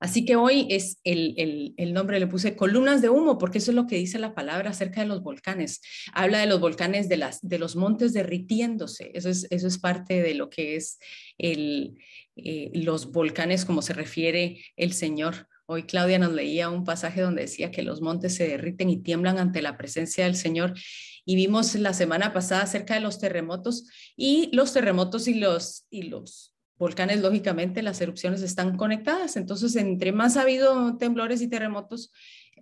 Así que hoy es el, nombre, le puse columnas de humo, porque eso es lo que dice la palabra acerca de los volcanes. Habla de los volcanes de, las, de los montes derritiéndose. Eso es, eso es parte de lo que es el, eh, los volcanes, como se refiere el Señor. Hoy Claudia nos leía un pasaje donde decía que los montes se derriten y tiemblan ante la presencia del Señor. Y vimos la semana pasada acerca de los terremotos y los terremotos y los, y los volcanes, lógicamente, las erupciones están conectadas. Entonces, entre más ha habido temblores y terremotos,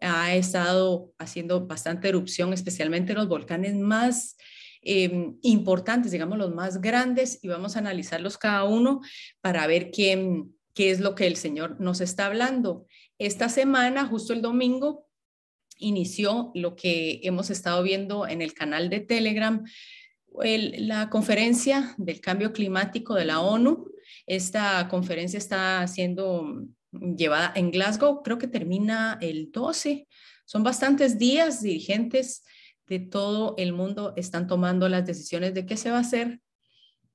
ha estado haciendo bastante erupción, especialmente los volcanes más em, importantes, digamos, los más grandes, y vamos a analizarlos cada uno para ver qué, qué es lo que el Señor nos está hablando. Esta semana, justo el domingo, inició lo que hemos estado viendo en el canal de Telegram, la conferencia del cambio climático de la ONU, esta conferencia está siendo llevada en Glasgow, creo que termina el 12. Son bastantes días, dirigentes de todo el mundo están tomando las decisiones de qué se va a hacer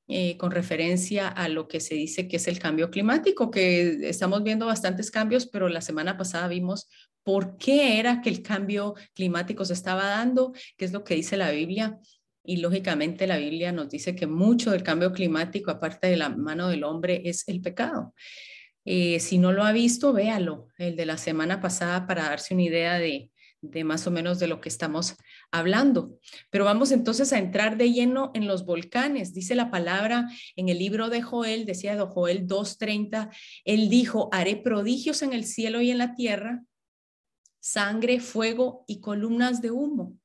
eh, con referencia a lo que se dice que es el cambio climático, que estamos viendo bastantes cambios, pero la semana pasada vimos por qué era que el cambio climático se estaba dando, qué es lo que dice la Biblia y lógicamente la Biblia nos dice que mucho del cambio climático, aparte de la mano del hombre, es el pecado. Eh, si no lo ha visto, véalo, el de la semana pasada, para darse una idea de, de más o menos de lo que estamos hablando. Pero vamos entonces a entrar de lleno en los volcanes. Dice la palabra en el libro de Joel, decía de Joel 2.30, él dijo, haré prodigios en el cielo y en la tierra, sangre, fuego y columnas de humo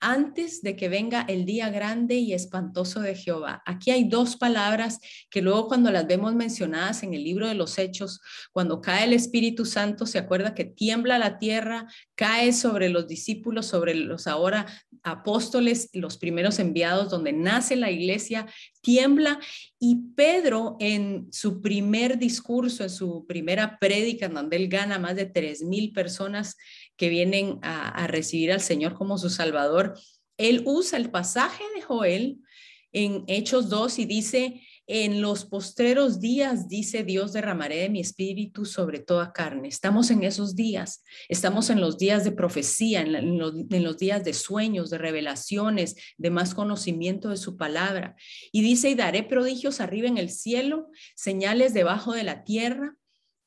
antes de que venga el día grande y espantoso de Jehová. Aquí hay dos palabras que luego cuando las vemos mencionadas en el libro de los Hechos, cuando cae el Espíritu Santo, se acuerda que tiembla la tierra, cae sobre los discípulos, sobre los ahora apóstoles, los primeros enviados, donde nace la iglesia, tiembla y Pedro en su primer discurso, en su primera prédica, donde él gana más de tres mil personas que vienen a, recibir al Señor como su Salvador, él usa el pasaje de Joel en Hechos 2 y dice, en los postreros días, dice Dios, derramaré de mi espíritu sobre toda carne. Estamos en esos días, estamos en los días de profecía, en, los, en, los, días de sueños, de revelaciones, de más conocimiento de su palabra. Y dice, y daré prodigios arriba en el cielo, señales debajo de la tierra.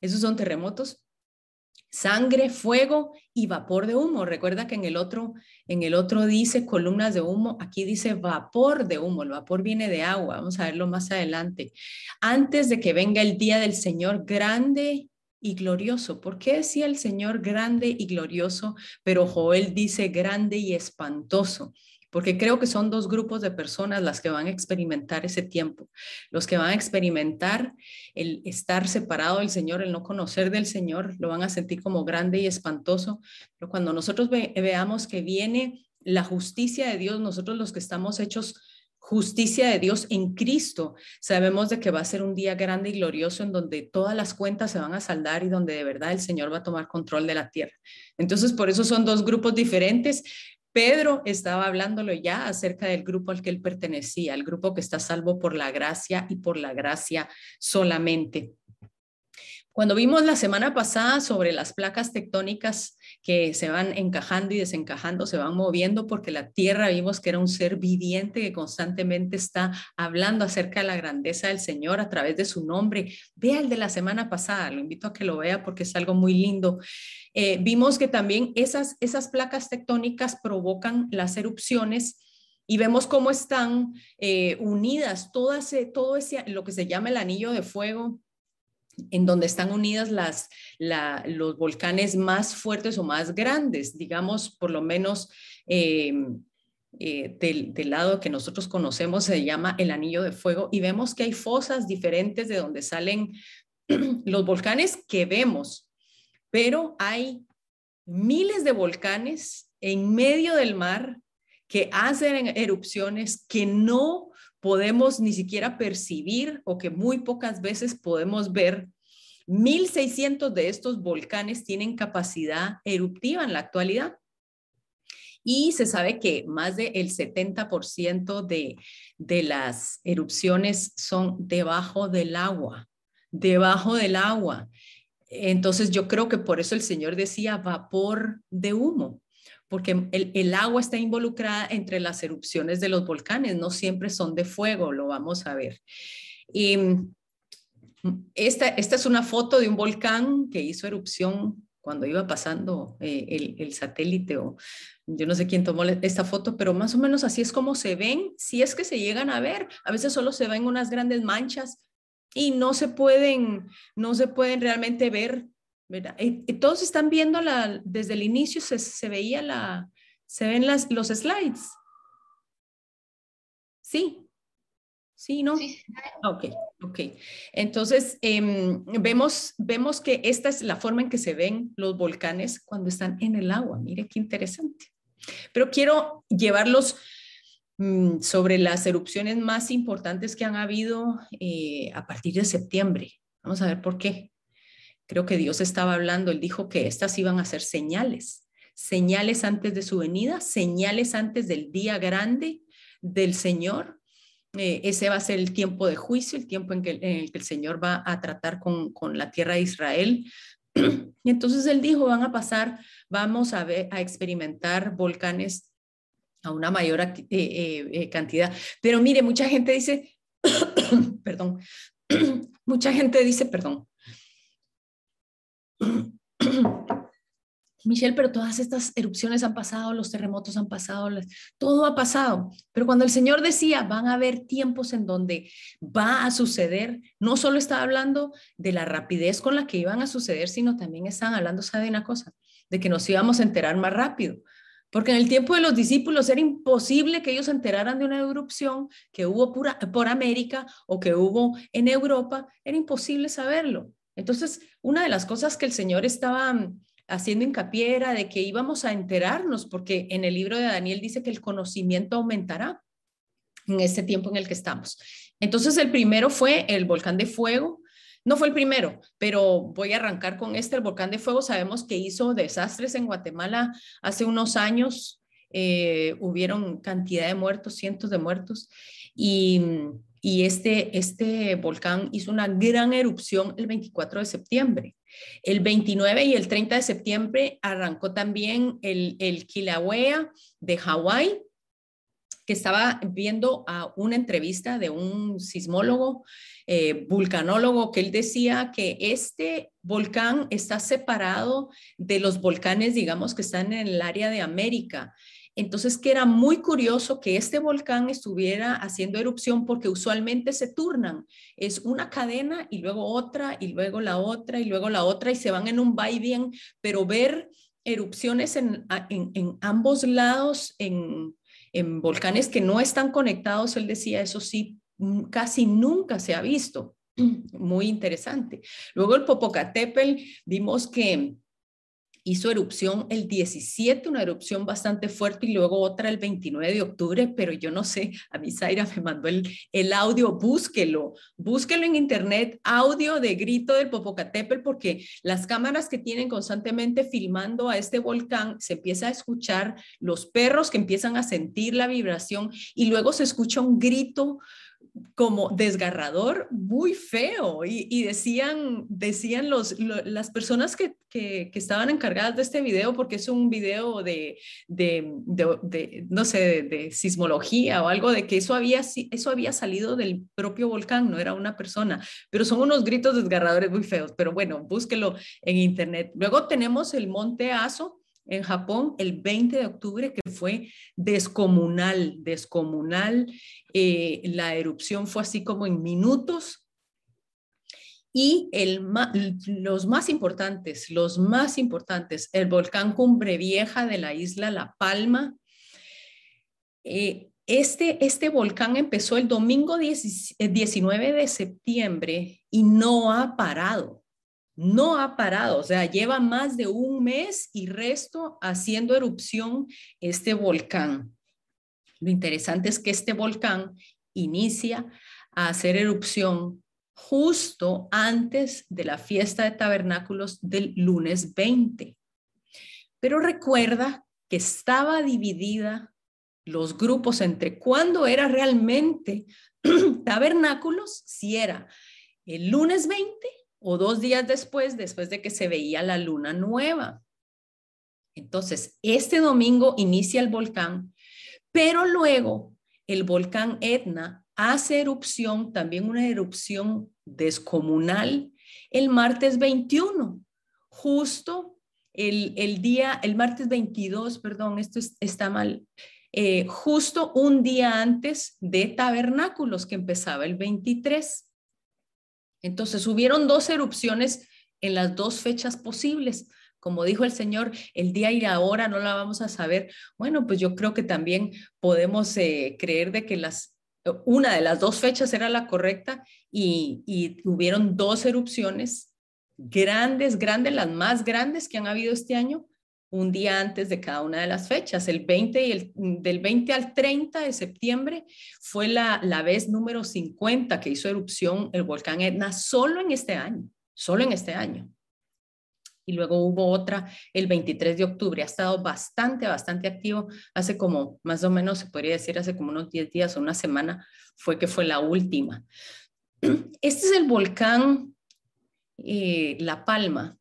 Esos son terremotos, sangre, fuego y vapor de humo. Recuerda que en el otro, en el otro dice columnas de humo, aquí dice vapor de humo. El vapor viene de agua. Vamos a verlo más adelante. Antes de que venga el día del Señor grande y glorioso. ¿Por qué decía el Señor grande y glorioso, pero Joel dice grande y espantoso? Porque creo que son dos grupos de personas las que van a experimentar ese tiempo. Los que van a experimentar el estar separado del Señor, el no conocer del Señor, lo van a sentir como grande y espantoso, pero cuando nosotros veamos que viene la justicia de Dios, nosotros los que estamos hechos justicia de Dios en Cristo, sabemos de que va a ser un día grande y glorioso en donde todas las cuentas se van a saldar y donde de verdad el Señor va a tomar control de la tierra. Entonces, por eso son dos grupos diferentes, Pedro estaba hablándolo ya acerca del grupo al que él pertenecía, el grupo que está salvo por la gracia y por la gracia solamente. Cuando vimos la semana pasada sobre las placas tectónicas que se van encajando y desencajando, se van moviendo porque la tierra vimos que era un ser viviente que constantemente está hablando acerca de la grandeza del Señor a través de su nombre. Vea el de la semana pasada, lo invito a que lo vea porque es algo muy lindo. Eh, vimos que también esas, esas placas tectónicas provocan las erupciones y vemos cómo están eh, unidas todas, todo ese, lo que se llama el anillo de fuego en donde están unidas las, los volcanes más fuertes o más grandes, digamos, por lo menos eh, eh, del, lado que nosotros conocemos se llama el anillo de fuego y vemos que hay fosas diferentes de donde salen los volcanes que vemos, pero hay miles de volcanes en medio del mar que hacen erupciones que no podemos ni siquiera percibir o que muy pocas veces podemos ver. 1.600 de estos volcanes tienen capacidad eruptiva en la actualidad. Y se sabe que más del 70% de, de las erupciones son debajo del agua, debajo del agua. Entonces yo creo que por eso el Señor decía vapor de humo, porque el, agua está involucrada entre las erupciones de los volcanes, no siempre son de fuego, lo vamos a ver. Y mm, esta, esta es una foto de un volcán que hizo erupción cuando iba pasando eh, el, el, satélite o yo no sé quién tomó esta foto, pero más o menos así es como se ven, si es que se llegan a ver, a veces solo se ven unas grandes manchas y no se pueden, no se pueden realmente ver, ¿verdad? Y, todos están viendo la, desde el inicio se, se veía la, se ven las, los slides. Sí, Sí, ¿no? Sí. Ok, ok. Entonces, em, vemos, vemos que esta es la forma en que se ven los volcanes cuando están en el agua. Mire qué interesante. Pero quiero llevarlos mm, sobre las erupciones más importantes que han habido eh, a partir de septiembre. Vamos a ver por qué. Creo que Dios estaba hablando, él dijo que estas iban a ser señales, señales antes de su venida, señales antes del día grande del Señor. Eh, ese va a ser el tiempo de juicio, el tiempo en, que, el que el Señor va a tratar con, con la tierra de Israel. Y entonces él dijo, van a pasar, vamos a, experimentar volcanes a una mayor eh, eh, cantidad. Pero mire, mucha gente dice, perdón, mucha gente dice, perdón. Michelle, pero todas estas erupciones han pasado, los terremotos han pasado, todo ha pasado. Pero cuando el Señor decía, van a haber tiempos en donde va a suceder, no solo estaba hablando de la rapidez con la que iban a suceder, sino también estaban hablando, ¿sabe una cosa? De que nos íbamos a enterar más rápido. Porque en el tiempo de los discípulos era imposible que ellos se enteraran de una erupción que hubo por América o que hubo en Europa, era imposible saberlo. Entonces, una de las cosas que el Señor estaba haciendo hincapié era de que íbamos a enterarnos, porque en el libro de Daniel dice que el conocimiento aumentará en este tiempo en el que estamos. Entonces, el primero fue el volcán de fuego. No fue el primero, pero voy a arrancar con este. El volcán de fuego sabemos que hizo desastres en Guatemala hace unos años. Eh, hubieron cantidad de muertos, cientos de muertos. Y, y este, este volcán hizo una gran erupción el 24 de septiembre. El 29 y el 30 de septiembre arrancó también el, el Kilauea de Hawái, que estaba viendo a una entrevista de un sismólogo, eh, vulcanólogo, que él decía que este volcán está separado de los volcanes, digamos, que están en el área de América. Entonces, que era muy curioso que este volcán estuviera haciendo erupción porque usualmente se turnan. Es una cadena y luego otra y luego la otra y luego la otra y se van en un va pero ver erupciones en, ambos lados, en, en volcanes que no están conectados, él decía, eso sí, casi nunca se ha visto. Muy interesante. Luego el Popocatépetl, vimos que hizo erupción el 17, una erupción bastante fuerte y luego otra el 29 de octubre, pero yo no sé, a mí Zaira me mandó el, el audio, búsquelo, búsquelo en internet, audio de grito del Popocatépetl, porque las cámaras que tienen constantemente filmando a este volcán, se empieza a escuchar los perros que empiezan a sentir la vibración y luego se escucha un grito como desgarrador, muy feo. Y, decían, decían los, las personas que, que, estaban encargadas de este video, porque es un video de, de, de, no sé, de, sismología o algo, de que eso había, eso había salido del propio volcán, no era una persona, pero son unos gritos desgarradores muy feos. Pero bueno, búsquelo en internet. Luego tenemos el Monte Aso, en Japón el 20 de octubre, que fue descomunal, descomunal. Eh, la erupción fue así como en minutos. Y los más importantes, los más importantes, el volcán Cumbre Vieja de la isla La Palma. Eh, este, este volcán empezó el domingo 19 de septiembre y no ha parado no ha parado, o sea, lleva más de un mes y resto haciendo erupción este volcán. Lo interesante es que este volcán inicia a hacer erupción justo antes de la fiesta de tabernáculos del lunes 20. Pero recuerda que estaba dividida los grupos entre cuándo era realmente tabernáculos, si era el lunes 20 o dos días después, después de que se veía la luna nueva. Entonces, este domingo inicia el volcán, pero luego el volcán Etna hace erupción, también una erupción descomunal, el martes 21, justo el, día, el martes 22, perdón, esto está mal, eh, justo un día antes de tabernáculos, que empezaba el 23. Entonces, hubieron dos erupciones en las dos fechas posibles. Como dijo el Señor, el día y la hora no la vamos a saber. Bueno, pues yo creo que también podemos eh, creer de que las, una de las dos fechas era la correcta y, y hubieron dos erupciones grandes, grandes, las más grandes que han habido este año, un día antes de cada una de las fechas. El 20 y el, del 20 al 30 de septiembre fue la, la vez número 50 que hizo erupción el volcán Etna solo en este año, solo en este año y luego hubo otra el 23 de octubre. Ha estado bastante, bastante activo. Hace como, más o menos, se podría decir, hace como unos 10 días o una semana fue que fue la última. Este es el volcán eh, La Palma,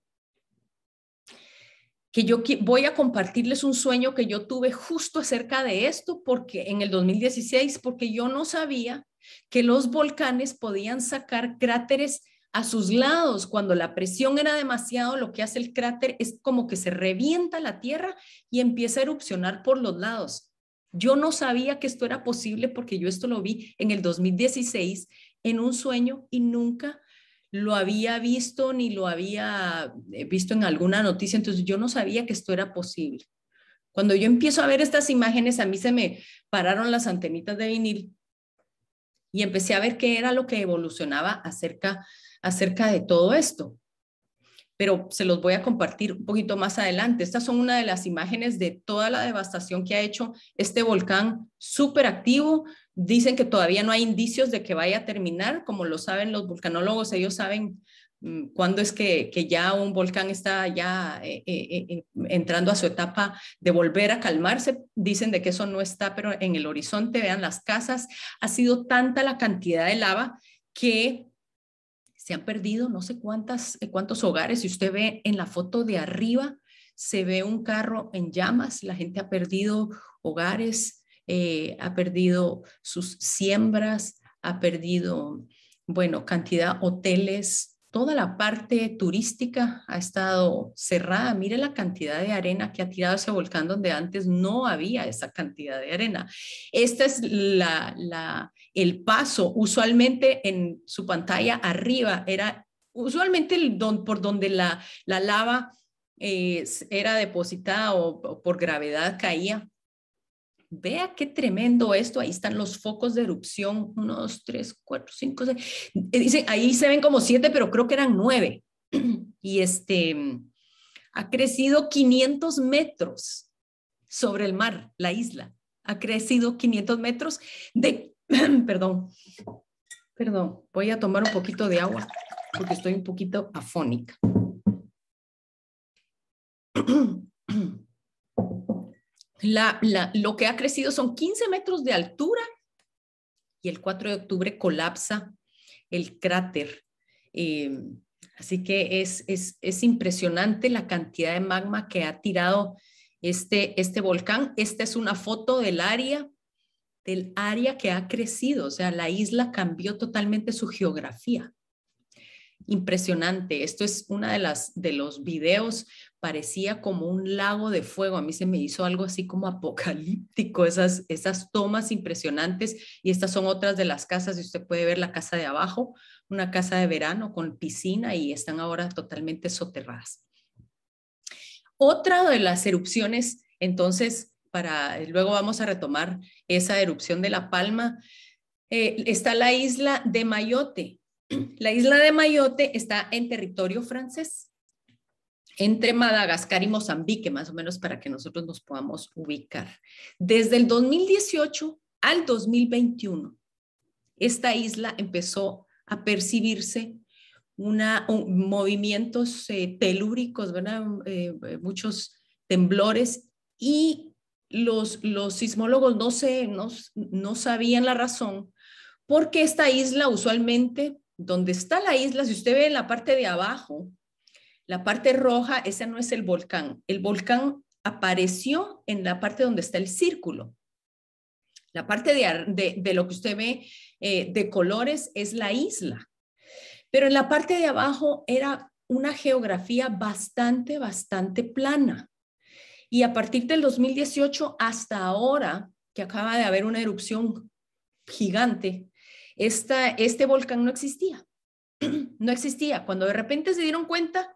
que yo voy a compartirles un sueño que yo tuve justo acerca de esto, porque en el 2016, porque yo no sabía que los volcanes podían sacar cráteres a sus lados, cuando la presión era demasiado, lo que hace el cráter es como que se revienta la tierra y empieza a erupcionar por los lados. Yo no sabía que esto era posible porque yo esto lo vi en el 2016 en un sueño y nunca lo había visto ni lo había eh, visto en alguna noticia, entonces yo no sabía que esto era posible. Cuando yo empiezo a ver estas imágenes, a mí se me pararon las antenitas de vinil y empecé a ver qué era lo que evolucionaba acerca acerca de todo esto. Pero se los voy a compartir un poquito más adelante. Estas son una de las imágenes de toda la devastación que ha hecho este volcán súper activo. Dicen que todavía no hay indicios de que vaya a terminar. Como lo saben los vulcanólogos, ellos saben mm, cuándo es que, ya un volcán está ya eh, eh, eh, entrando a su etapa de volver a calmarse. Dicen de que eso no está, pero en el horizonte, vean las casas, ha sido tanta la cantidad de lava que se han perdido no sé cuántas, eh, cuántos hogares. Si usted ve en la foto de arriba, se ve un carro en llamas, la gente ha perdido hogares, eh, ha perdido sus siembras, ha perdido, bueno, cantidad hoteles, toda la parte turística ha estado cerrada. Mire la cantidad de arena que ha tirado ese volcán donde antes no había esa cantidad de arena. Este es la, el paso. Usualmente en su pantalla arriba era usualmente el don, por donde la, la lava eh, era depositada o por gravedad caía Vea qué tremendo esto. Ahí están los focos de erupción. Uno, dos, tres, cuatro, cinco, seis. Eh, dicen, ahí se ven como siete, pero creo que eran nueve. Y este ha crecido 500 metros sobre el mar, la isla. Ha crecido 500 metros de, perdón, perdón, voy a tomar un poquito de agua porque estoy un poquito afónica. lo que ha crecido son 15 metros de altura y el 4 de octubre colapsa el cráter. Eh, así que es, es, impresionante la cantidad de magma que ha tirado este, este volcán. Esta es una foto del área, del área que ha crecido. O sea, la isla cambió totalmente su geografía impresionante. Esto es una de las de los videos, parecía como un lago de fuego. A mí se me hizo algo así como apocalíptico, esas, esas tomas impresionantes. Y estas son otras de las casas, y usted puede ver la casa de abajo, una casa de verano con piscina y están ahora totalmente soterradas. Otra de las erupciones, entonces, para luego vamos a retomar esa erupción de La Palma. Eh, está la isla de Mayotte, la isla de Mayotte está en territorio francés, entre Madagascar y Mozambique, más o menos para que nosotros nos podamos ubicar. Desde el 2018 al 2021, esta isla empezó a percibirse una, movimientos eh, telúricos, eh, muchos temblores y los, sismólogos no, no, no sabían la razón porque esta isla usualmente donde está la isla, si usted ve en la parte de abajo, la parte roja, ese no es el volcán. El volcán apareció en la parte donde está el círculo. La parte de, lo que usted ve eh, de colores es la isla. Pero en la parte de abajo era una geografía bastante, bastante plana. Y a partir del 2018 hasta ahora, que acaba de haber una erupción gigante, este volcán no existía. No existía. Cuando de repente se dieron cuenta,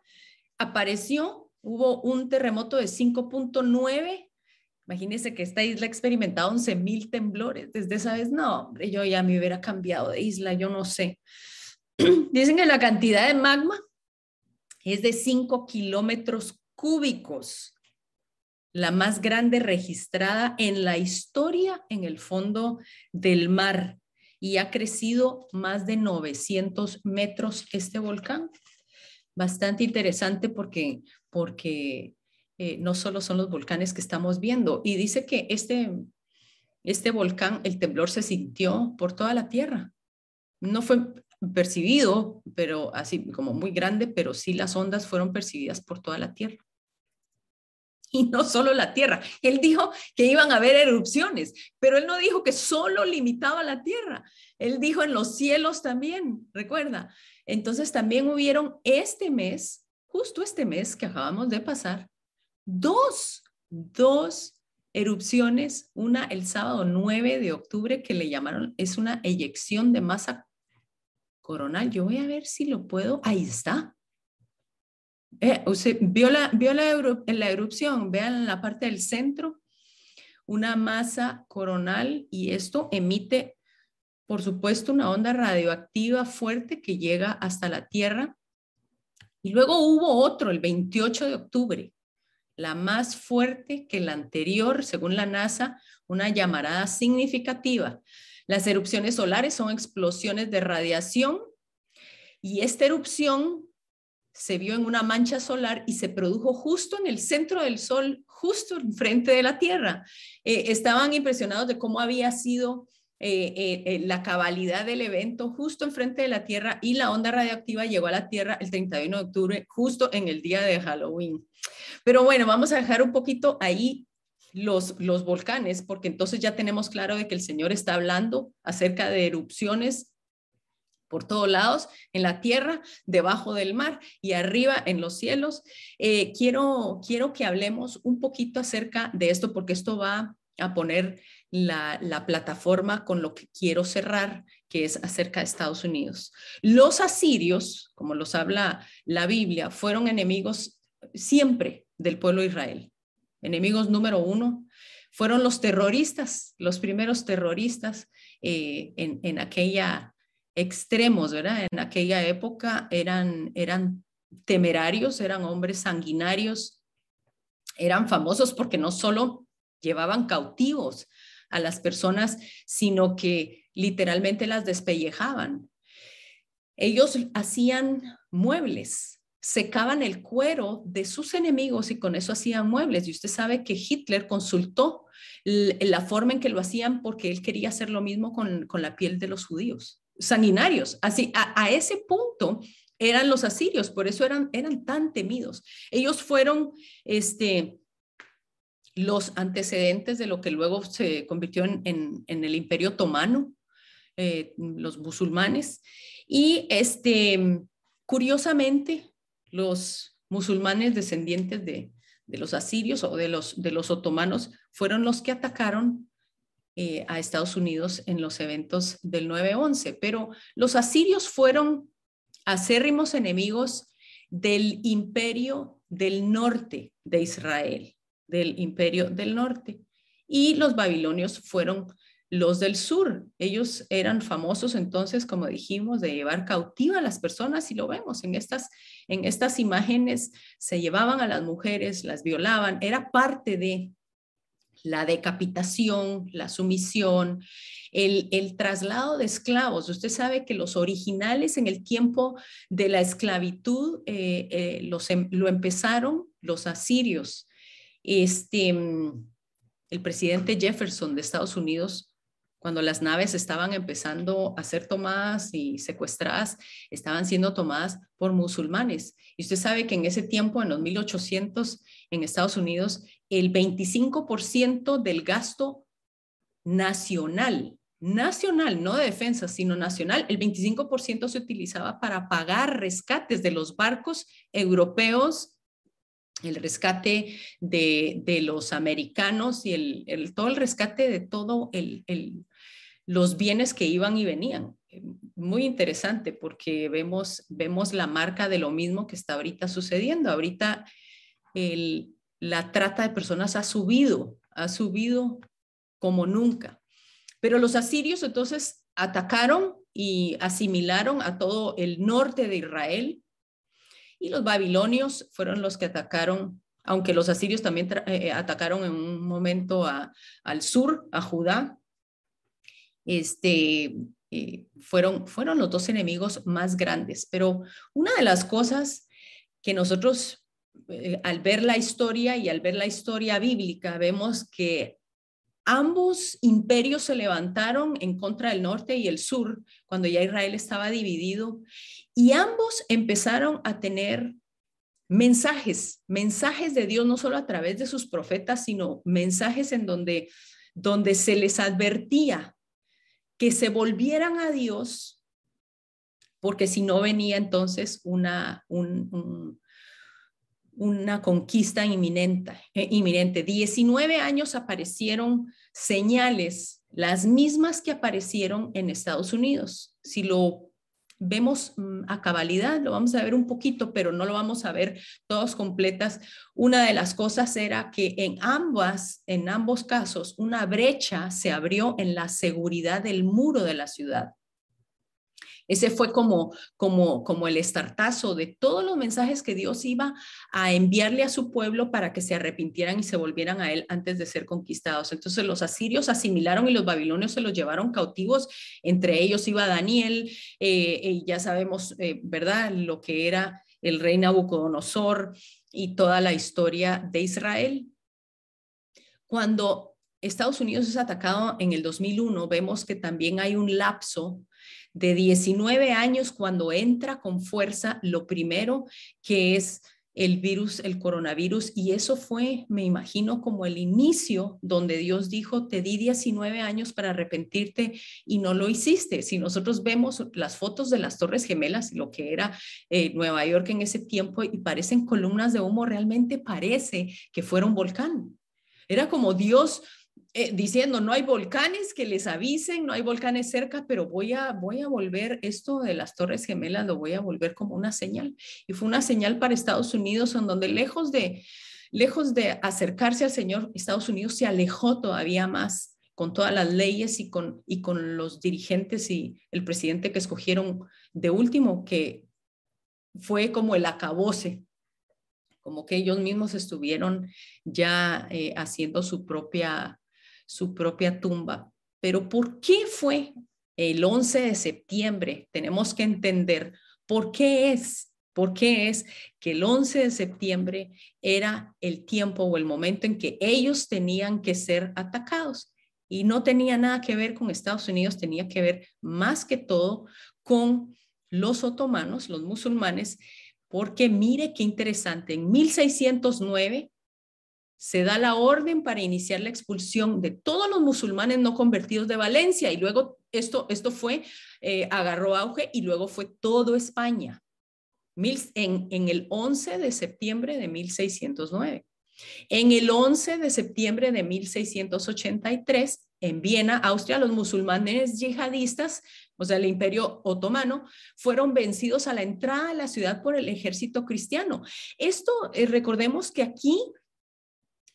apareció, hubo un terremoto de 5.9. Imagínense que esta isla ha experimentado 11 mil temblores. Desde esa vez, no, hombre, yo ya me hubiera cambiado de isla, yo no sé. Dicen que la cantidad de magma es de 5 kilómetros cúbicos, la más grande registrada en la historia en el fondo del mar y ha crecido más de 900 metros este volcán bastante interesante porque, porque eh, no solo son los volcanes que estamos viendo. Y dice que este, este volcán, el temblor se sintió por toda la Tierra. No fue percibido, pero así como muy grande, pero sí las ondas fueron percibidas por toda la Tierra. Y no solo la Tierra. Él dijo que iban a haber erupciones, pero él no dijo que solo limitaba la Tierra. Él dijo en los cielos también, recuerda. Entonces también hubieron este mes, justo este mes que acabamos de pasar, dos, dos erupciones, una el sábado 9 de octubre que le llamaron, es una eyección de masa coronal. Yo voy a ver si lo puedo, ahí está. Eh, vio, la, vio la, la erupción, vean la parte del centro, una masa coronal y esto emite por supuesto, una onda radioactiva fuerte que llega hasta la Tierra. Y luego hubo otro, el 28 de octubre, la más fuerte que la anterior, según la NASA, una llamarada significativa. Las erupciones solares son explosiones de radiación y esta erupción se vio en una mancha solar y se produjo justo en el centro del Sol, justo enfrente de la Tierra. Eh, estaban impresionados de cómo había sido eh, eh, la cabalidad del evento justo enfrente de la Tierra y la onda radioactiva llegó a la Tierra el 31 de octubre, justo en el día de Halloween. Pero bueno, vamos a dejar un poquito ahí los, los volcanes, porque entonces ya tenemos claro de que el Señor está hablando acerca de erupciones por todos lados, en la tierra, debajo del mar y arriba en los cielos. quiero, quiero que hablemos un poquito acerca de esto, porque esto va a poner la, plataforma con lo que quiero cerrar, que es acerca de Estados Unidos. Los asirios, como los habla la Biblia, fueron enemigos siempre del pueblo Israel. Enemigos número uno fueron los terroristas, los primeros terroristas eh, en, aquella extremos, ¿verdad? En aquella época eran, eran temerarios, eran hombres sanguinarios, eran famosos porque no solo llevaban cautivos a las personas, sino que literalmente las despellejaban. Ellos hacían muebles, secaban el cuero de sus enemigos y con eso hacían muebles. Y usted sabe que Hitler consultó la forma en que lo hacían porque él quería hacer lo mismo con, la piel de los judíos, sanguinarios. Así, a, ese punto eran los asirios, por eso eran, eran tan temidos. Ellos fueron, este, los antecedentes de lo que luego se convirtió en, el imperio otomano, eh, los musulmanes. Y este, curiosamente, los musulmanes descendientes de, los asirios o de los, de los otomanos fueron los que atacaron eh, a Estados Unidos en los eventos del 9-11. Pero los asirios fueron acérrimos enemigos del imperio del norte de Israel del imperio del norte. Y los babilonios fueron los del sur. Ellos eran famosos entonces, como dijimos, de llevar cautiva a las personas y lo vemos en estas, en estas imágenes. Se llevaban a las mujeres, las violaban, era parte de la decapitación, la sumisión, el, el, traslado de esclavos. Usted sabe que los originales en el tiempo de la esclavitud eh, eh, los, em, lo empezaron los asirios este, el presidente Jefferson de Estados Unidos, cuando las naves estaban empezando a ser tomadas y secuestradas, estaban siendo tomadas por musulmanes. Y usted sabe que en ese tiempo, en los 1800, en Estados Unidos, el 25% del gasto nacional, nacional, no de defensa, sino nacional, el 25% se utilizaba para pagar rescates de los barcos europeos el rescate de, los americanos y el, todo el rescate de todo el, los bienes que iban y venían. Muy interesante porque vemos, vemos la marca de lo mismo que está ahorita sucediendo. Ahorita la trata de personas ha subido, ha subido como nunca. Pero los asirios entonces atacaron y asimilaron a todo el norte de Israel y los babilonios fueron los que atacaron, aunque los asirios también eh, atacaron en un momento al sur, a Judá, este, eh, fueron, fueron los dos enemigos más grandes. Pero una de las cosas que nosotros, eh, al ver la historia y al ver la historia bíblica, vemos que ambos imperios se levantaron en contra del norte y el sur, cuando ya Israel estaba dividido, y ambos empezaron a tener mensajes, mensajes de Dios, no solo a través de sus profetas, sino mensajes en donde, donde se les advertía que se volvieran a Dios, porque si no venía entonces una, una conquista inminente, eh, inminente. 19 años aparecieron señales, las mismas que aparecieron en Estados Unidos. Si lo vemos mm, a cabalidad, lo vamos a ver un poquito, pero no lo vamos a ver todos completas. Una de las cosas era que en ambas, en ambos casos, una brecha se abrió en la seguridad del muro de la ciudad. Ese fue como, como, como el estartazo de todos los mensajes que Dios iba a enviarle a su pueblo para que se arrepintieran y se volvieran a él antes de ser conquistados. Entonces los asirios asimilaron y los babilonios se los llevaron cautivos. Entre ellos iba Daniel, eh, y ya sabemos, eh, ¿verdad?, lo que era el rey Nabucodonosor y toda la historia de Israel. Cuando Estados Unidos es atacado en el 2001, vemos que también hay un lapso de 19 años cuando entra con fuerza lo primero que es el virus, el coronavirus, y eso fue, me imagino, como el inicio donde Dios dijo, te di 19 años para arrepentirte y no lo hiciste. Si nosotros vemos las fotos de las Torres Gemelas, lo que era eh, Nueva York en ese tiempo, y parecen columnas de humo, realmente parece que fuera un volcán. Era como Dios eh, diciendo, no hay volcanes que les avisen, no hay volcanes cerca, pero voy a, voy a volver esto de las Torres Gemelas, lo voy a volver como una señal. Y fue una señal para Estados Unidos, en donde lejos de, lejos de acercarse al Señor, Estados Unidos se alejó todavía más con todas las leyes y con, y con los dirigentes y el presidente que escogieron de último, que fue como el acabose como que ellos mismos estuvieron ya eh, haciendo su propia su propia tumba. Pero ¿por qué fue el 11 de septiembre? Tenemos que entender por qué es, por qué es que el 11 de septiembre era el tiempo o el momento en que ellos tenían que ser atacados. Y no tenía nada que ver con Estados Unidos, tenía que ver más que todo con los otomanos, los musulmanes, porque mire qué interesante, en 1609 se da la orden para iniciar la expulsión de todos los musulmanes no convertidos de Valencia y luego esto, esto fue, eh, agarró auge y luego fue todo España en, en el 11 de septiembre de 1609. En el 11 de septiembre de 1683, en Viena, Austria, los musulmanes yihadistas, o sea, el imperio otomano, fueron vencidos a la entrada de la ciudad por el ejército cristiano. Esto, eh, recordemos que aquí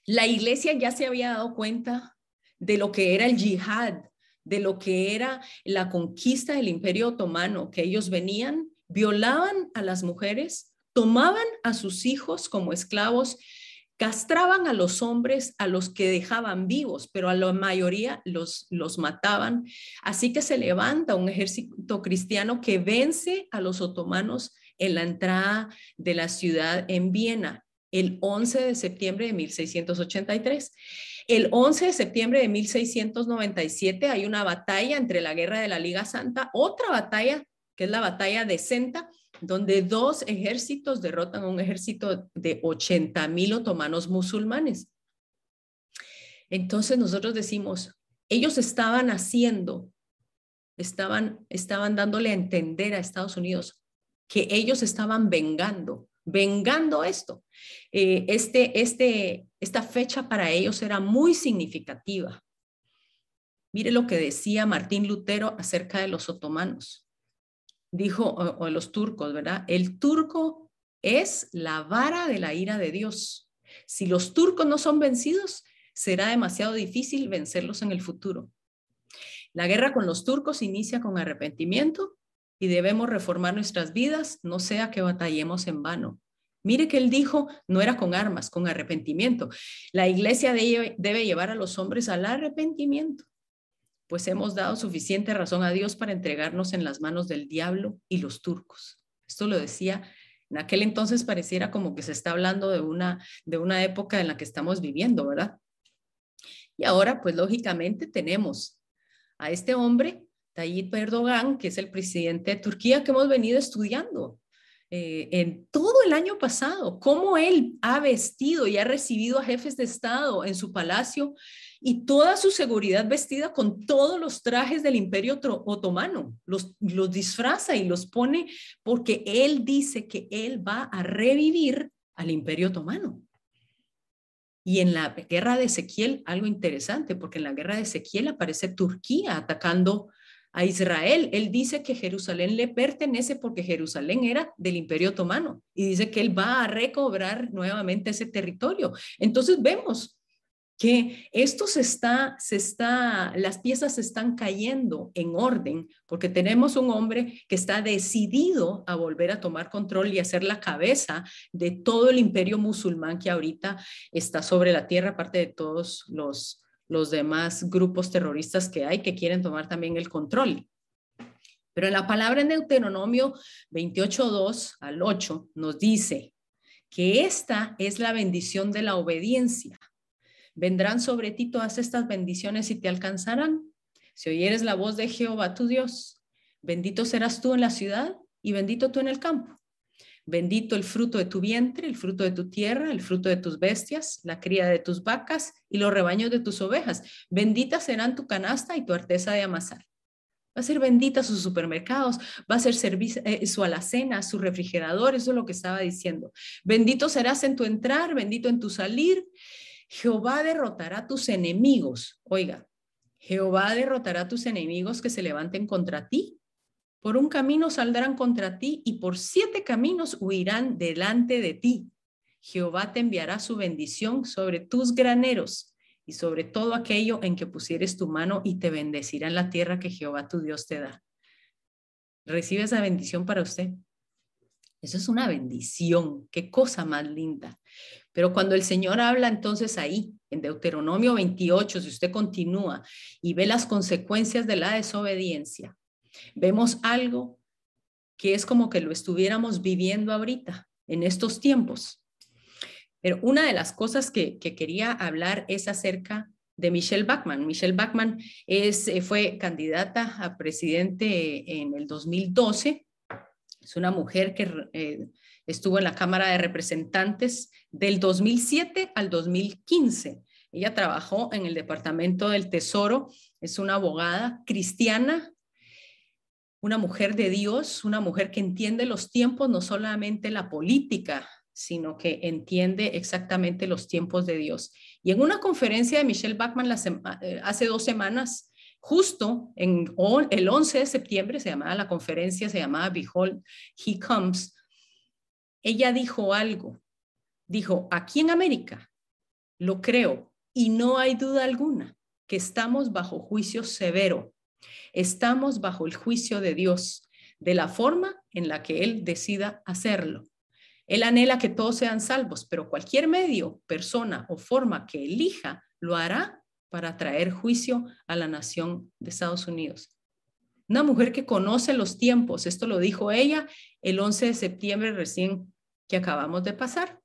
la iglesia ya se había dado cuenta de lo que era el yihad, de lo que era la conquista del imperio otomano, que ellos venían, violaban a las mujeres, tomaban a sus hijos como esclavos, castraban a los hombres, a los que dejaban vivos, pero a la mayoría los, los mataban. Así que se levanta un ejército cristiano que vence a los otomanos en la entrada de la ciudad en Viena el 11 de septiembre de 1683. El 11 de septiembre de 1697 hay una batalla entre la guerra de la Liga Santa, otra batalla que es la batalla de Senta, donde dos ejércitos derrotan a un ejército de 80 mil otomanos musulmanes. Entonces nosotros decimos, ellos estaban haciendo, estaban, estaban dándole a entender a Estados Unidos que ellos estaban vengando, vengando esto. Eh, este, este, esta fecha para ellos era muy significativa. Mire lo que decía Martín Lutero acerca de los otomanos dijo, o, los turcos, ¿verdad? El turco es la vara de la ira de Dios. Si los turcos no son vencidos, será demasiado difícil vencerlos en el futuro. La guerra con los turcos inicia con arrepentimiento y debemos reformar nuestras vidas, no sea que batallemos en vano. Mire que él dijo, no era con armas, con arrepentimiento. La iglesia debe llevar a los hombres al arrepentimiento pues hemos dado suficiente razón a Dios para entregarnos en las manos del diablo y los turcos. Esto lo decía, en aquel entonces pareciera como que se está hablando de una, de una época en la que estamos viviendo, ¿verdad? Y ahora, pues lógicamente tenemos a este hombre, Tayyip Erdogan, que es el presidente de Turquía, que hemos venido estudiando eh, en todo el año pasado, cómo él ha vestido y ha recibido a jefes de Estado en su palacio y toda su seguridad vestida con todos los trajes del imperio otomano. Los, los disfraza y los pone porque él dice que él va a revivir al imperio otomano. Y en la guerra de Ezequiel, algo interesante, porque en la guerra de Ezequiel aparece Turquía atacando a Israel. Él dice que Jerusalén le pertenece porque Jerusalén era del imperio otomano y dice que él va a recobrar nuevamente ese territorio. Entonces vemos que esto se está, se está, las piezas se están cayendo en orden, porque tenemos un hombre que está decidido a volver a tomar control y a ser la cabeza de todo el imperio musulmán que ahorita está sobre la tierra, aparte de todos los, los demás grupos terroristas que hay que quieren tomar también el control. Pero en la palabra en Deuteronomio 28.2 al 8 nos dice que esta es la bendición de la obediencia Vendrán sobre ti todas estas bendiciones y te alcanzarán. Si oyeres la voz de Jehová tu Dios, bendito serás tú en la ciudad y bendito tú en el campo. Bendito el fruto de tu vientre, el fruto de tu tierra, el fruto de tus bestias, la cría de tus vacas y los rebaños de tus ovejas. Benditas serán tu canasta y tu arteza de amasar. Va a ser bendita sus supermercados, va a ser eh, su alacena, su refrigerador, eso es lo que estaba diciendo. Bendito serás en tu entrar, bendito en tu salir. Jehová derrotará a tus enemigos. Oiga, Jehová derrotará a tus enemigos que se levanten contra ti. Por un camino saldrán contra ti y por siete caminos huirán delante de ti. Jehová te enviará su bendición sobre tus graneros y sobre todo aquello en que pusieres tu mano y te bendecirá en la tierra que Jehová tu Dios te da. Recibe esa bendición para usted. Eso es una bendición. Qué cosa más linda. Pero cuando el Señor habla entonces ahí, en Deuteronomio 28, si usted continúa y ve las consecuencias de la desobediencia, vemos algo que es como que lo estuviéramos viviendo ahorita, en estos tiempos. Pero una de las cosas que, quería hablar es acerca de Michelle Bachmann. Michelle Bachmann es, eh, fue candidata a presidente en el 2012. Es una mujer que eh, Estuvo en la Cámara de Representantes del 2007 al 2015. Ella trabajó en el Departamento del Tesoro, es una abogada cristiana, una mujer de Dios, una mujer que entiende los tiempos, no solamente la política, sino que entiende exactamente los tiempos de Dios. Y en una conferencia de Michelle Bachman eh, hace dos semanas, justo el 11 de septiembre, se llamaba la conferencia, se llamaba Behold, He Comes, ella dijo algo. Dijo, aquí en América, lo creo, y no hay duda alguna que estamos bajo juicio severo. Estamos bajo el juicio de Dios, de la forma en la que Él decida hacerlo. Él anhela que todos sean salvos, pero cualquier medio, persona o forma que elija lo hará para traer juicio a la nación de Estados Unidos. Una mujer que conoce los tiempos, esto lo dijo ella el 11 de septiembre recién que acabamos de pasar.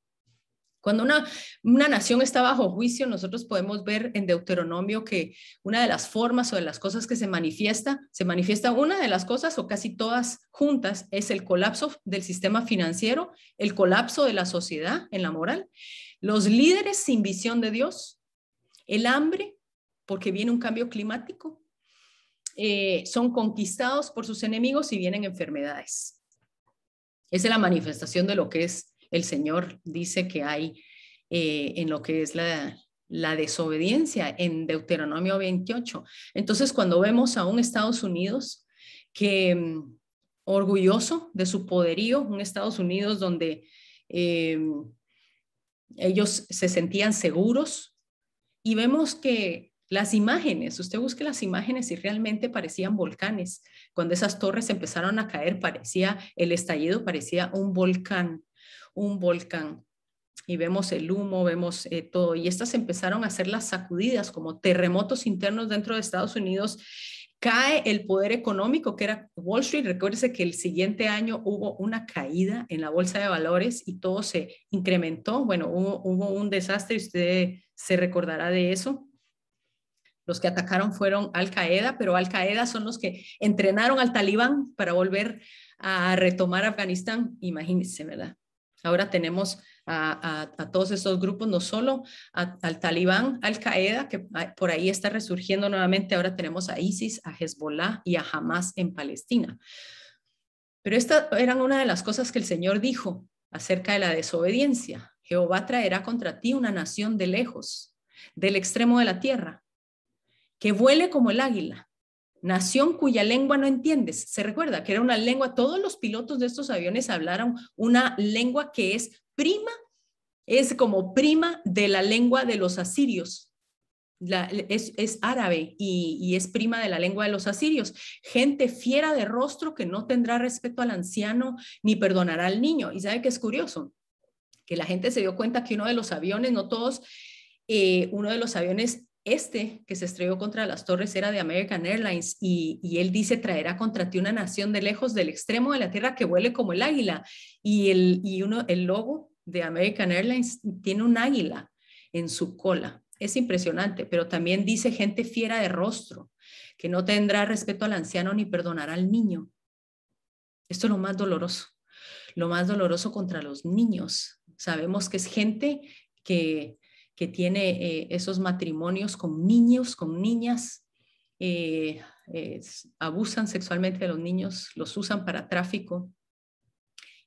Cuando una, una nación está bajo juicio, nosotros podemos ver en Deuteronomio que una de las formas o de las cosas que se manifiesta, se manifiesta una de las cosas o casi todas juntas, es el colapso del sistema financiero, el colapso de la sociedad en la moral, los líderes sin visión de Dios, el hambre, porque viene un cambio climático, eh, son conquistados por sus enemigos y vienen enfermedades. Esa es la manifestación de lo que es el Señor dice que hay eh, en lo que es la, la desobediencia en Deuteronomio 28. Entonces, cuando vemos a un Estados Unidos que mm, orgulloso de su poderío, un Estados Unidos donde eh, ellos se sentían seguros y vemos que las imágenes, usted busque las imágenes y realmente parecían volcanes. Cuando esas torres empezaron a caer, parecía el estallido, parecía un volcán un volcán y vemos el humo, vemos eh, todo. Y estas empezaron a hacer las sacudidas como terremotos internos dentro de Estados Unidos. Cae el poder económico que era Wall Street. Recuérdese que el siguiente año hubo una caída en la bolsa de valores y todo se incrementó. Bueno, hubo, hubo un desastre, usted se recordará de eso. Los que atacaron fueron Al Qaeda, pero Al Qaeda son los que entrenaron al talibán para volver a retomar Afganistán. Imagínense, ¿verdad? Ahora tenemos a, todos estos grupos, no solo al talibán, al Qaeda, que por ahí está resurgiendo nuevamente, ahora tenemos a ISIS, a Hezbollah y a Hamas en Palestina. Pero esta eran una de las cosas que el Señor dijo acerca de la desobediencia. Jehová traerá contra ti una nación de lejos, del extremo de la tierra, que vuele como el águila, nación cuya lengua no entiendes. Se recuerda que era una lengua, todos los pilotos de estos aviones hablaron una lengua que es prima, es como prima de la lengua de los asirios. es, árabe y, y, es prima de la lengua de los asirios. Gente fiera de rostro que no tendrá respeto al anciano ni perdonará al niño. Y sabe que es curioso, que la gente se dio cuenta que uno de los aviones, no todos, eh, uno de los aviones este que se estrelló contra las torres era de American Airlines y, él dice traerá contra ti una nación de lejos del extremo de la tierra que vuele como el águila. Y el, y uno, el logo de American Airlines tiene un águila en su cola. Es impresionante, pero también dice gente fiera de rostro, que no tendrá respeto al anciano ni perdonará al niño. Esto es lo más doloroso, lo más doloroso contra los niños. Sabemos que es gente que que tiene eh, esos matrimonios con niños, con niñas, eh, abusan sexualmente de los niños, los usan para tráfico.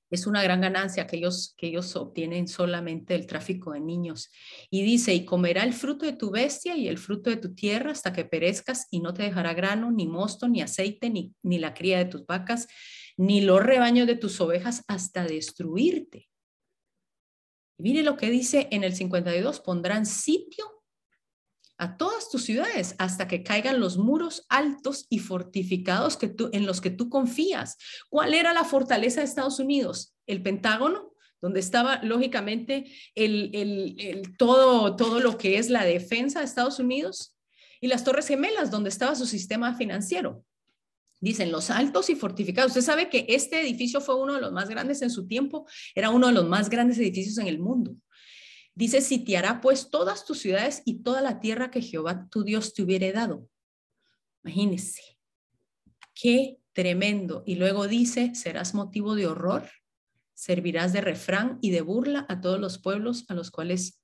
Es una gran ganancia que ellos, que ellos obtienen solamente el tráfico de niños. Y dice, y comerá el fruto de tu bestia y el fruto de tu tierra hasta que perezcas y no te dejará grano, ni mosto, ni aceite, ni, ni la cría de tus vacas, ni los rebaños de tus ovejas hasta destruirte. Mire lo que dice en el 52, pondrán sitio a todas tus ciudades hasta que caigan los muros altos y fortificados que en los que tú confías. ¿Cuál era la fortaleza de Estados Unidos? El Pentágono, donde estaba lógicamente todo, todo lo que es la defensa de Estados Unidos, y las Torres Gemelas, donde estaba su sistema financiero. Dicen los altos y fortificados. Usted sabe que este edificio fue uno de los más grandes en su tiempo, era uno de los más grandes edificios en el mundo. Dice, sitiará pues todas tus ciudades y toda la tierra que Jehová tu Dios te hubiere dado. Imagínese, qué tremendo. Y luego dice, serás motivo de horror, servirás de refrán y de burla a todos los pueblos a los cuales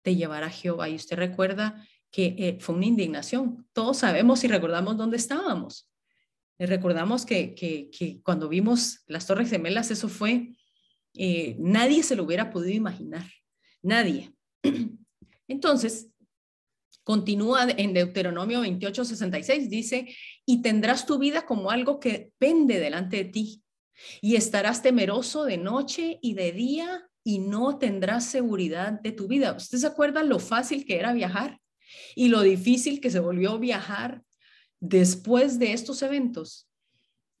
te llevará Jehová. Y usted recuerda que eh, fue una indignación. Todos sabemos y recordamos dónde estábamos. Recordamos que, cuando vimos las Torres Gemelas, eso fue, eh, nadie se lo hubiera podido imaginar, nadie. Entonces, continúa en Deuteronomio 28, 66, dice, y tendrás tu vida como algo que pende delante de ti, y estarás temeroso de noche y de día, y no tendrás seguridad de tu vida. ¿Usted se acuerda lo fácil que era viajar? Y lo difícil que se volvió viajar después de estos eventos,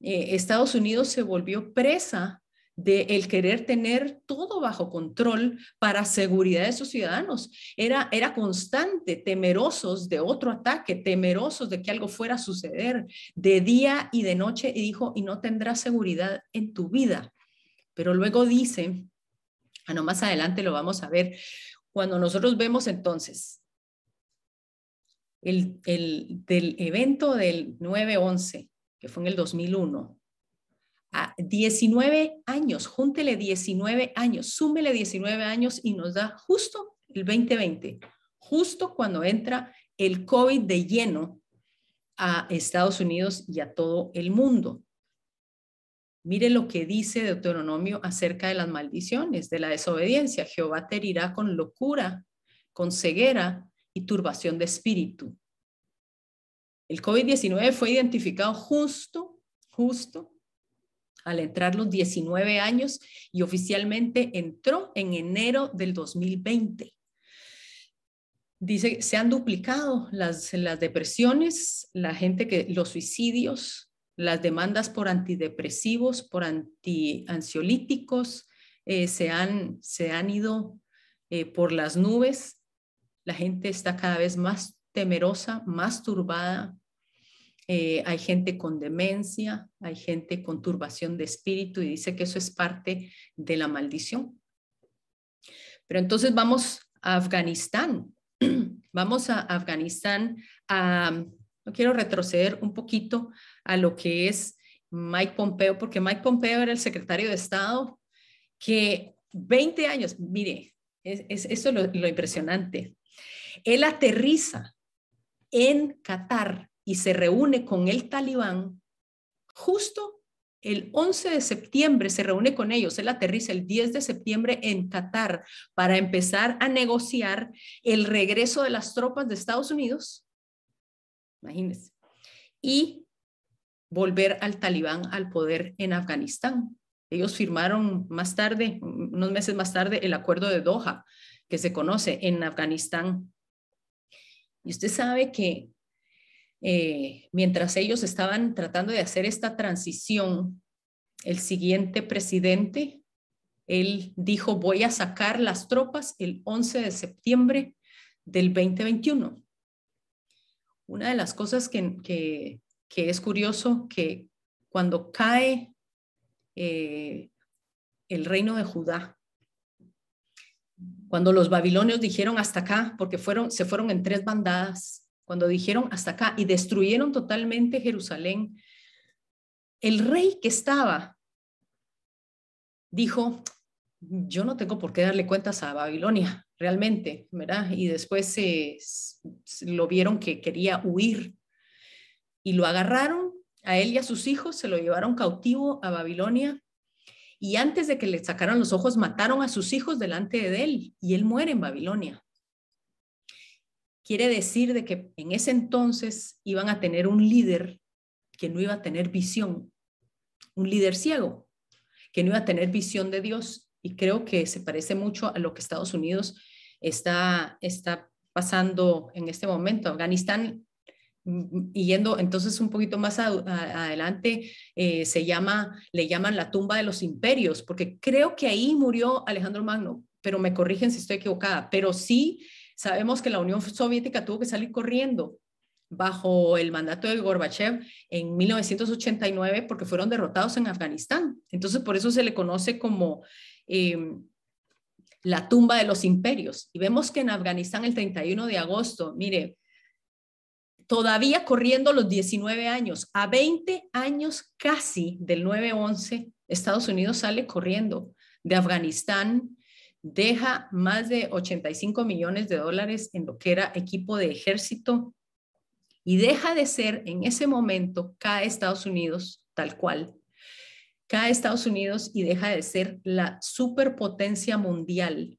eh, Estados Unidos se volvió presa de el querer tener todo bajo control para seguridad de sus ciudadanos. Era, era constante, temerosos de otro ataque, temerosos de que algo fuera a suceder de día y de noche, y dijo, y no tendrás seguridad en tu vida. Pero luego dice Bueno, más adelante lo vamos a ver. Cuando nosotros vemos entonces el, el del evento del 9-11, que fue en el 2001, a 19 años, júntele 19 años, súmele 19 años y nos da justo el 2020, justo cuando entra el COVID de lleno a Estados Unidos y a todo el mundo. Mire lo que dice Deuteronomio acerca de las maldiciones, de la desobediencia. Jehová te herirá con locura, con ceguera y turbación de espíritu. El COVID-19 fue identificado justo, justo al entrar los 19 años y oficialmente entró en enero del 2020. Dice, se han duplicado las, las depresiones, la gente que, los suicidios, las demandas por antidepresivos, por antiansiolíticos, eh, se, han, se han ido eh, por las nubes. La gente está cada vez más temerosa, más turbada. Eh, hay gente con demencia, hay gente con turbación de espíritu y dice que eso es parte de la maldición. Pero entonces vamos a Afganistán. Vamos a Afganistán. no quiero retroceder un poquito a lo que es Mike Pompeo, porque Mike Pompeo era el secretario de Estado que 20 años, mire, es, eso es lo impresionante. Él aterriza en Qatar y se reúne con el talibán justo el 11 de septiembre se reúne con ellos, él aterriza el 10 de septiembre en Qatar para empezar a negociar el regreso de las tropas de Estados Unidos, imagínense, y volver al talibán al poder en Afganistán. Ellos firmaron más tarde, unos meses más tarde, el acuerdo de Doha, que se conoce en Afganistán. Y usted sabe que eh, mientras ellos estaban tratando de hacer esta transición, el siguiente presidente, él dijo, voy a sacar las tropas el 11 de septiembre del 2021. Una de las cosas que, es curioso, que cuando cae eh, el reino de Judá, cuando los babilonios dijeron hasta acá, porque fueron, se fueron en tres bandadas, cuando dijeron hasta acá y destruyeron totalmente Jerusalén, el rey que estaba dijo, yo no tengo por qué darle cuentas a Babilonia, realmente, ¿verdad? Y después se, lo vieron que quería huir y lo agarraron a él y a sus hijos, se lo llevaron cautivo a Babilonia y antes de que le sacaran los ojos mataron a sus hijos delante de él y él muere en Babilonia. Quiere decir de que en ese entonces iban a tener un líder que no iba a tener visión, un líder ciego, que no iba a tener visión de Dios. Y creo que se parece mucho a lo que Estados Unidos está, está pasando en este momento. Afganistán, y yendo entonces un poquito más adelante, eh, se llama, le llaman la tumba de los imperios, porque creo que ahí murió Alejandro Magno, pero me corrigen si estoy equivocada, pero sí Sabemos que la Unión Soviética tuvo que salir corriendo bajo el mandato de Gorbachev en 1989 porque fueron derrotados en Afganistán. Entonces, por eso se le conoce como em, la tumba de los imperios. Y vemos que en Afganistán el 31 de agosto, mire, todavía corriendo los 19 años, a 20 años casi del 9-11, Estados Unidos sale corriendo de Afganistán deja más de 85 millones de dólares en lo que era equipo de ejército y deja de ser en ese momento cada Estados Unidos tal cual. Cada Estados Unidos y deja de ser la superpotencia mundial.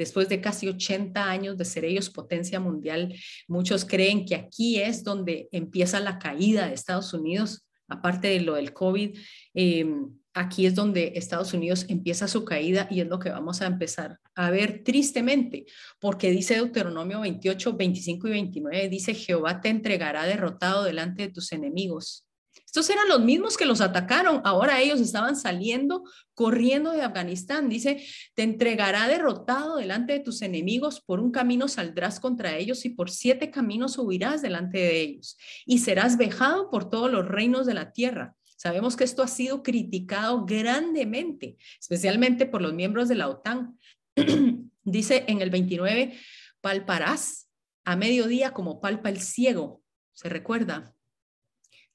Después de casi 80 años de ser ellos potencia mundial, muchos creen que aquí es donde empieza la caída de Estados Unidos, aparte de lo del COVID. Eh, aquí es donde Estados Unidos empieza su caída y es lo que vamos a empezar a ver tristemente, porque dice Deuteronomio 28, 25 y 29, dice, Jehová te entregará derrotado delante de tus enemigos. Estos eran los mismos que los atacaron, ahora ellos estaban saliendo, corriendo de Afganistán. Dice, te entregará derrotado delante de tus enemigos, por un camino saldrás contra ellos y por siete caminos subirás delante de ellos, y serás vejado por todos los reinos de la tierra Sabemos que esto ha sido criticado grandemente, especialmente por los miembros de la OTAN. Dice en el 29, palparás a mediodía como palpa el ciego. ¿Se recuerda?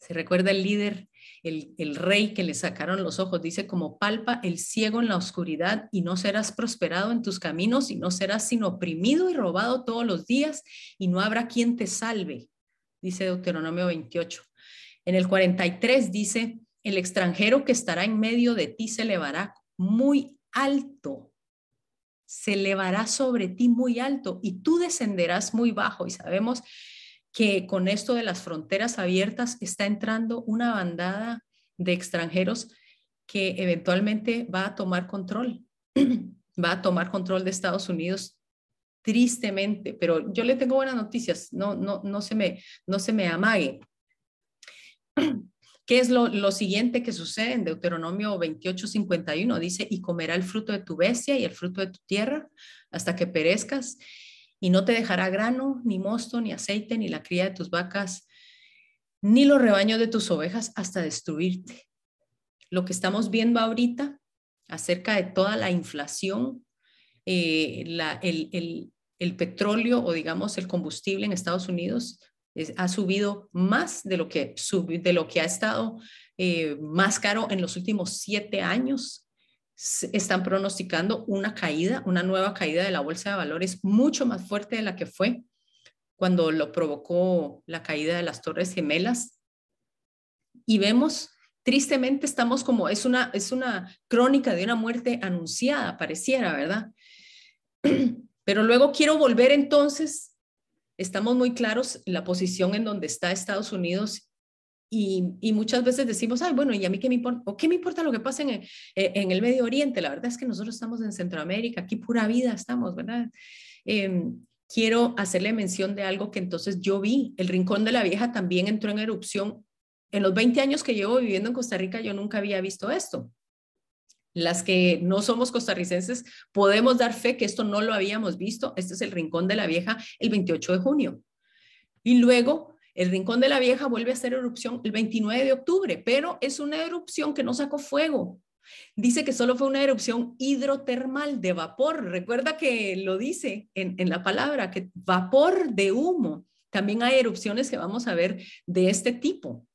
Se recuerda el líder, el, rey que le sacaron los ojos. Dice, como palpa el ciego en la oscuridad y no serás prosperado en tus caminos y no serás sino oprimido y robado todos los días y no habrá quien te salve. Dice Deuteronomio 28. En el 43 dice, el extranjero que estará en medio de ti se elevará muy alto se elevará sobre ti muy alto y tú descenderás muy bajo. Y sabemos que con esto de las fronteras abiertas está entrando una bandada de extranjeros que eventualmente va a tomar control, va a tomar control de Estados Unidos tristemente, pero yo le tengo buenas noticias, no, no, no, se, me, no se me amague. ¿Qué es lo, siguiente que sucede en Deuteronomio 28, 51? Dice, y comerá el fruto de tu bestia y el fruto de tu tierra hasta que perezcas, y no te dejará grano, ni mosto, ni aceite, ni la cría de tus vacas, ni los rebaños de tus ovejas hasta destruirte. Lo que estamos viendo ahorita acerca de toda la inflación, eh, el, petróleo o digamos el combustible en Estados Unidos ha subido más de lo que, de lo que ha estado eh, más caro en los últimos siete años. Están pronosticando una caída, una nueva caída de la bolsa de valores mucho más fuerte de la que fue cuando lo provocó la caída de las Torres Gemelas. Y vemos, tristemente, estamos como, es una, es una crónica de una muerte anunciada, pareciera, ¿verdad? Pero luego quiero volver entonces estamos muy claros la posición en donde está Estados Unidos y, muchas veces decimos, ay, bueno, ¿y a mí qué me importa? ¿O qué me importa lo que pasa en, eh, en, el Medio Oriente? La verdad es que nosotros estamos en Centroamérica, aquí pura vida estamos, ¿verdad? Em, quiero hacerle mención de algo que entonces yo vi. El Rincón de la Vieja también entró en erupción. En los 20 años que llevo viviendo en Costa Rica, yo nunca había visto esto las que no somos costarricenses, podemos dar fe que esto no lo habíamos visto. Este es el Rincón de la Vieja el 28 de junio. Y luego el Rincón de la Vieja vuelve a hacer erupción el 29 de octubre, pero es una erupción que no sacó fuego. Dice que solo fue una erupción hidrotermal de vapor. Recuerda que lo dice en, en la palabra, que vapor de humo. También hay erupciones que vamos a ver de este tipo.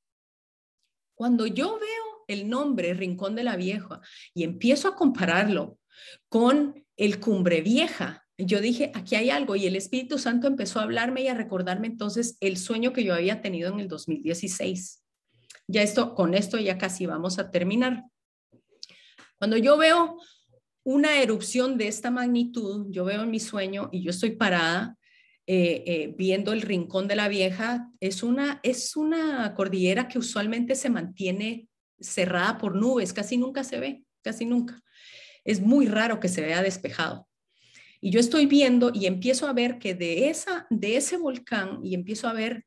Cuando yo veo el nombre Rincón de la Vieja y empiezo a compararlo con el Cumbre Vieja, yo dije, aquí hay algo y el Espíritu Santo empezó a hablarme y a recordarme entonces el sueño que yo había tenido en el 2016. Ya esto, con esto ya casi vamos a terminar. Cuando yo veo una erupción de esta magnitud, yo veo en mi sueño y yo estoy parada eh, eh, viendo el rincón de la vieja, es una, es una cordillera que usualmente se mantiene cerrada por nubes, casi nunca se ve, casi nunca. Es muy raro que se vea despejado. Y yo estoy viendo y empiezo a ver que de, esa, de ese volcán y empiezo a ver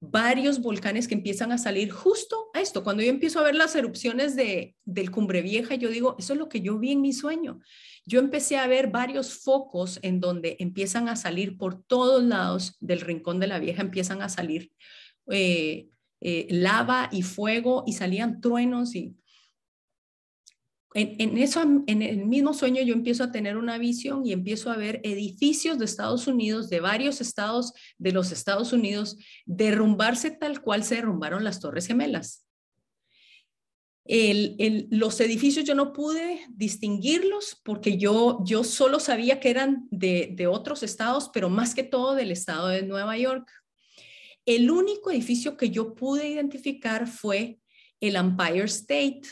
varios volcanes que empiezan a salir justo a esto. Cuando yo empiezo a ver las erupciones de, del Cumbre Vieja, yo digo, eso es lo que yo vi en mi sueño. Yo empecé a ver varios focos en donde empiezan a salir por todos lados del Rincón de la Vieja, empiezan a salir eh, eh, lava y fuego y salían truenos y en, eso, en el mismo sueño yo empiezo a tener una visión y empiezo a ver edificios de Estados Unidos, de varios estados de los Estados Unidos, derrumbarse tal cual se derrumbaron las Torres Gemelas. los edificios yo no pude distinguirlos porque yo, yo solo sabía que eran de, de otros estados, pero más que todo del estado de Nueva York. El único edificio que yo pude identificar fue el Empire State.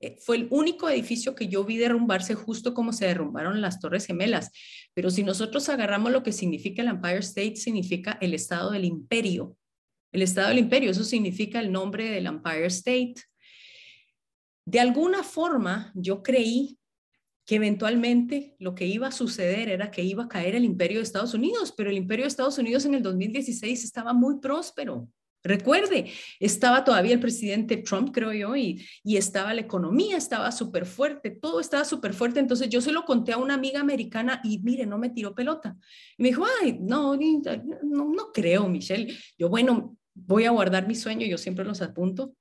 Eh, fue el único edificio que yo vi derrumbarse justo como se derrumbaron las Torres Gemelas. Pero si nosotros agarramos lo que significa el Empire State, significa el estado del imperio. El estado del imperio, eso significa el nombre del Empire State. De alguna forma, yo creí que eventualmente lo que iba a suceder era que iba a caer el imperio de Estados Unidos, pero el imperio de Estados Unidos en el 2016 estaba muy próspero. Recuerde, estaba todavía el presidente Trump, creo yo, y, estaba la economía, estaba súper fuerte, todo estaba súper fuerte. Entonces yo se lo conté a una amiga americana y mire, no me tiró pelota. Y me dijo, ay, no, no, creo, Michelle. Yo, bueno, voy a guardar mi sueño, yo siempre los apunto.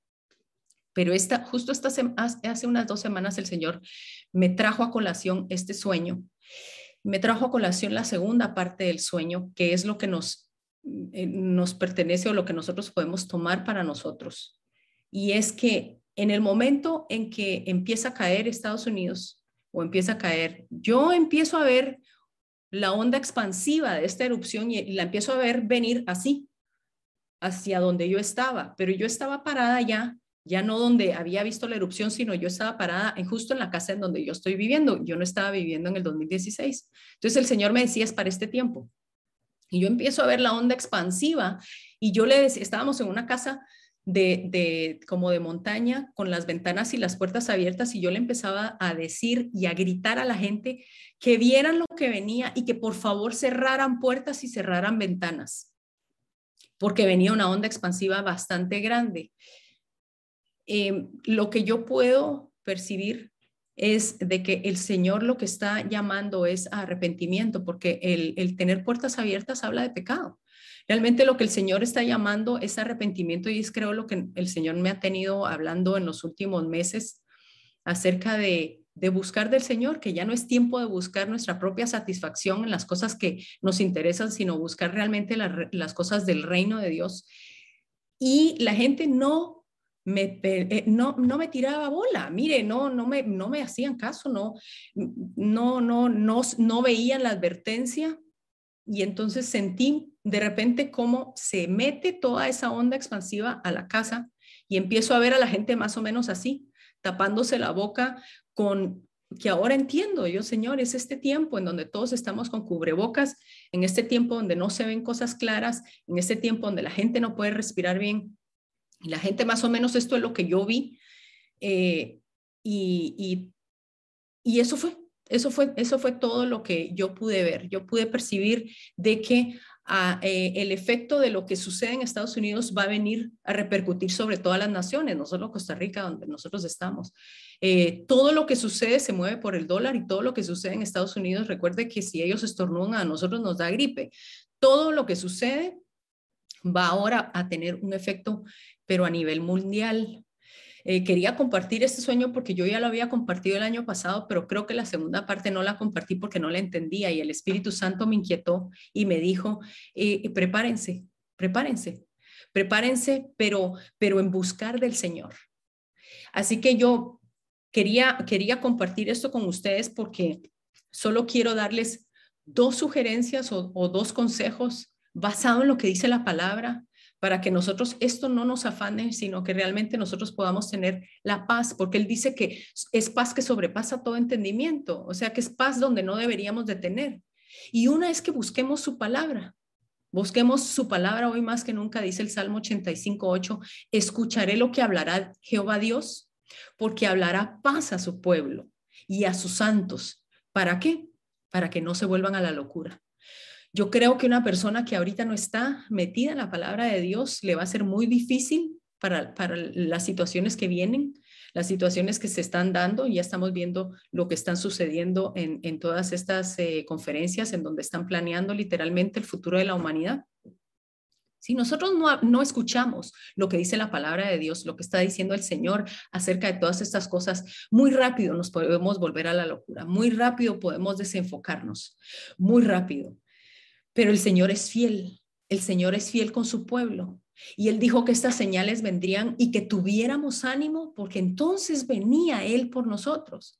Pero esta, justo esta, hace unas dos semanas el Señor me trajo a colación este sueño. Me trajo a colación la segunda parte del sueño, que es lo que nos, nos pertenece o lo que nosotros podemos tomar para nosotros. Y es que en el momento en que empieza a caer Estados Unidos o empieza a caer, yo empiezo a ver la onda expansiva de esta erupción y la empiezo a ver venir así, hacia donde yo estaba, pero yo estaba parada ya, ya no donde había visto la erupción, sino yo estaba parada justo en la casa en donde yo estoy viviendo. Yo no estaba viviendo en el 2016. Entonces el Señor me decía, es para este tiempo. Y yo empiezo a ver la onda expansiva y yo le decía, estábamos en una casa de, de, como de montaña con las ventanas y las puertas abiertas y yo le empezaba a decir y a gritar a la gente que vieran lo que venía y que por favor cerraran puertas y cerraran ventanas porque venía una onda expansiva bastante grande. Em, lo que yo puedo percibir es de que el Señor lo que está llamando es arrepentimiento, porque el, el tener puertas abiertas habla de pecado. Realmente lo que el Señor está llamando es arrepentimiento y es creo lo que el Señor me ha tenido hablando en los últimos meses acerca de de buscar del Señor, que ya no es tiempo de buscar nuestra propia satisfacción en las cosas que nos interesan, sino buscar realmente las cosas del reino de Dios. Y la gente no eh, no, no me tiraba bola, mire, no, no, me, no me hacían caso, no, no, no, no, no veían la advertencia. Y entonces sentí de repente cómo se mete toda esa onda expansiva a la casa y empiezo a ver a la gente más o menos así, tapándose la boca con que ahora entiendo yo, Señor, es este tiempo en donde todos estamos con cubrebocas, en este tiempo donde no se ven cosas claras, en este tiempo donde la gente no puede respirar bien. Y la gente más o menos esto es lo que yo vi. Eh, y, y, y eso fue, eso fue, eso fue todo lo que yo pude ver. Yo pude percibir de que eh, el efecto de lo que sucede en Estados Unidos va a venir a repercutir sobre todas las naciones, no solo Costa Rica, donde nosotros estamos. Eh, todo lo que sucede se mueve por el dólar y todo lo que sucede en Estados Unidos, recuerde que si ellos estornudan a nosotros nos da gripe. Todo lo que sucede va ahora a tener un efecto, pero a nivel mundial. Eh, quería compartir este sueño porque yo ya lo había compartido el año pasado, pero creo que la segunda parte no la compartí porque no la entendía y el Espíritu Santo me inquietó y me dijo, eh, prepárense, prepárense, prepárense, pero, pero en buscar del Señor. Así que yo quería, quería compartir esto con ustedes porque solo quiero darles dos sugerencias o, o dos consejos basados en lo que dice la palabra para que nosotros esto no nos afane, sino que realmente nosotros podamos tener la paz, porque Él dice que es paz que sobrepasa todo entendimiento, o sea que es paz donde no deberíamos de tener. Y una es que busquemos su palabra. Busquemos su palabra hoy más que nunca, dice el Salmo 85.8, escucharé lo que hablará Jehová Dios, porque hablará paz a su pueblo y a sus santos. ¿Para qué? Para que no se vuelvan a la locura. Yo creo que una persona que ahorita no está metida en la palabra de Dios le va a ser muy difícil para, para las situaciones que vienen, las situaciones que se están dando. Ya estamos viendo lo que están sucediendo en, en todas estas eh, conferencias en donde están planeando literalmente el futuro de la humanidad. Si nosotros no, no, escuchamos lo que dice la palabra de Dios, lo que está diciendo el Señor acerca de todas estas cosas, muy rápido nos podemos volver a la locura, muy rápido podemos desenfocarnos, muy rápido. Pero el Señor es fiel, el Señor es fiel con su pueblo. Y él dijo que estas señales vendrían y que tuviéramos ánimo porque entonces venía Él por nosotros.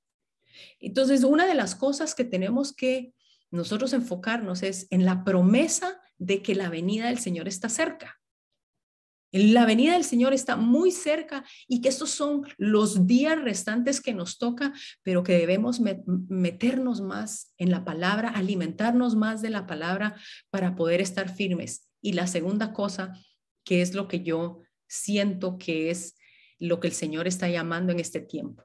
Entonces, una de las cosas que tenemos que nosotros enfocarnos es en la promesa de que la venida del Señor está cerca. La venida del Señor está muy cerca y que estos son los días restantes que nos toca, pero que debemos meternos más en la palabra, alimentarnos más de la palabra para poder estar firmes. Y la segunda cosa, que es lo que yo siento que es lo que el Señor está llamando en este tiempo.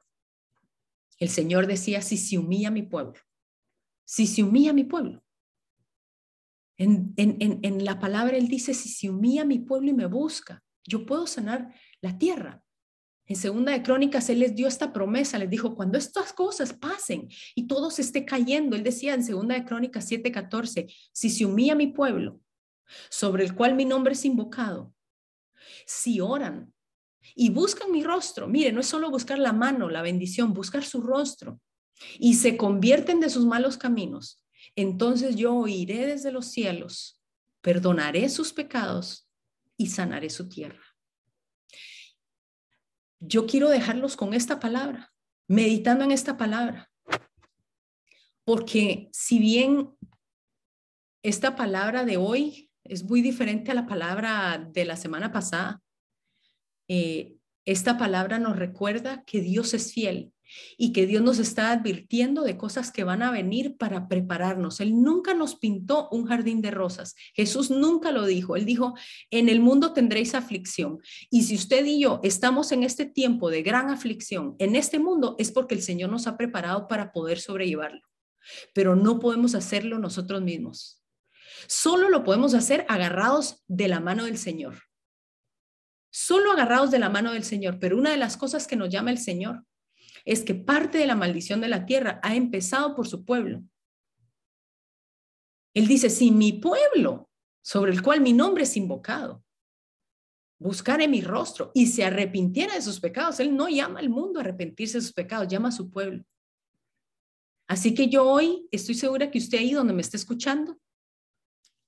El Señor decía, si se humilla mi pueblo, si se humilla mi pueblo, en, la palabra Él dice, si se humilla mi pueblo y me busca, yo puedo sanar la tierra. En segunda de Crónicas, Él les dio esta promesa, les dijo, cuando estas cosas pasen y todo se esté cayendo, Él decía en segunda de Crónicas 7:14, si se humilla mi pueblo, sobre el cual mi nombre es invocado, si oran, y buscan mi rostro, mire, no es solo buscar la mano, la bendición, buscar su rostro, y se convierten de sus malos caminos, entonces yo oiré desde los cielos, perdonaré sus pecados y sanaré su tierra. Yo quiero dejarlos con esta palabra, meditando en esta palabra, porque si bien esta palabra de hoy es muy diferente a la palabra de la semana pasada, eh, esta palabra nos recuerda que Dios es fiel y que Dios nos está advirtiendo de cosas que van a venir para prepararnos. Él nunca nos pintó un jardín de rosas. Jesús nunca lo dijo. Él dijo, en el mundo tendréis aflicción. Y si usted y yo estamos en este tiempo de gran aflicción, en este mundo, es porque el Señor nos ha preparado para poder sobrellevarlo. Pero no podemos hacerlo nosotros mismos. Solo lo podemos hacer agarrados de la mano del Señor. Solo agarrados de la mano del Señor. Pero una de las cosas que nos llama el Señor es que parte de la maldición de la tierra ha empezado por su pueblo. Él dice, si mi pueblo, sobre el cual mi nombre es invocado, buscare mi rostro y se arrepintiera de sus pecados, Él no llama al mundo a arrepentirse de sus pecados, llama a su pueblo. Así que yo hoy estoy segura que usted ahí donde me está escuchando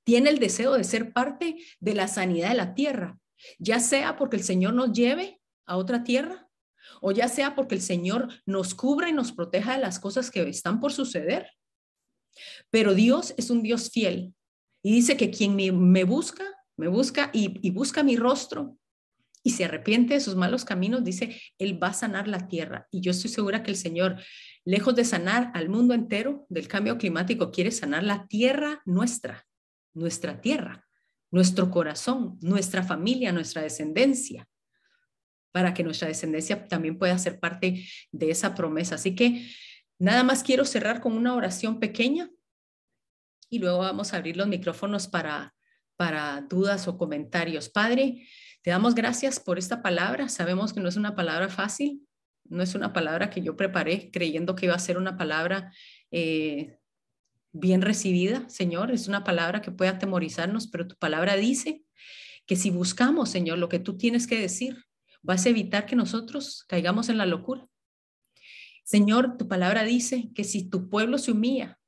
tiene el deseo de ser parte de la sanidad de la tierra, ya sea porque el Señor nos lleve a otra tierra o ya sea porque el Señor nos cubra y nos proteja de las cosas que están por suceder. Pero Dios es un Dios fiel y dice que quien me, busca, me busca y, y busca mi rostro y se arrepiente de sus malos caminos, dice, Él va a sanar la tierra. Y yo estoy segura que el Señor, lejos de sanar al mundo entero del cambio climático, quiere sanar la tierra nuestra, nuestra tierra, nuestro corazón, nuestra familia, nuestra descendencia para que nuestra descendencia también pueda ser parte de esa promesa. Así que nada más quiero cerrar con una oración pequeña y luego vamos a abrir los micrófonos para, para dudas o comentarios. Padre, te damos gracias por esta palabra. Sabemos que no es una palabra fácil, no es una palabra que yo preparé creyendo que iba a ser una palabra eh, bien recibida, Señor. Es una palabra que puede atemorizarnos, pero tu palabra dice que si buscamos, Señor, lo que tú tienes que decir, vas a evitar que nosotros caigamos en la locura. Señor, tu palabra dice que si tu pueblo se humilla,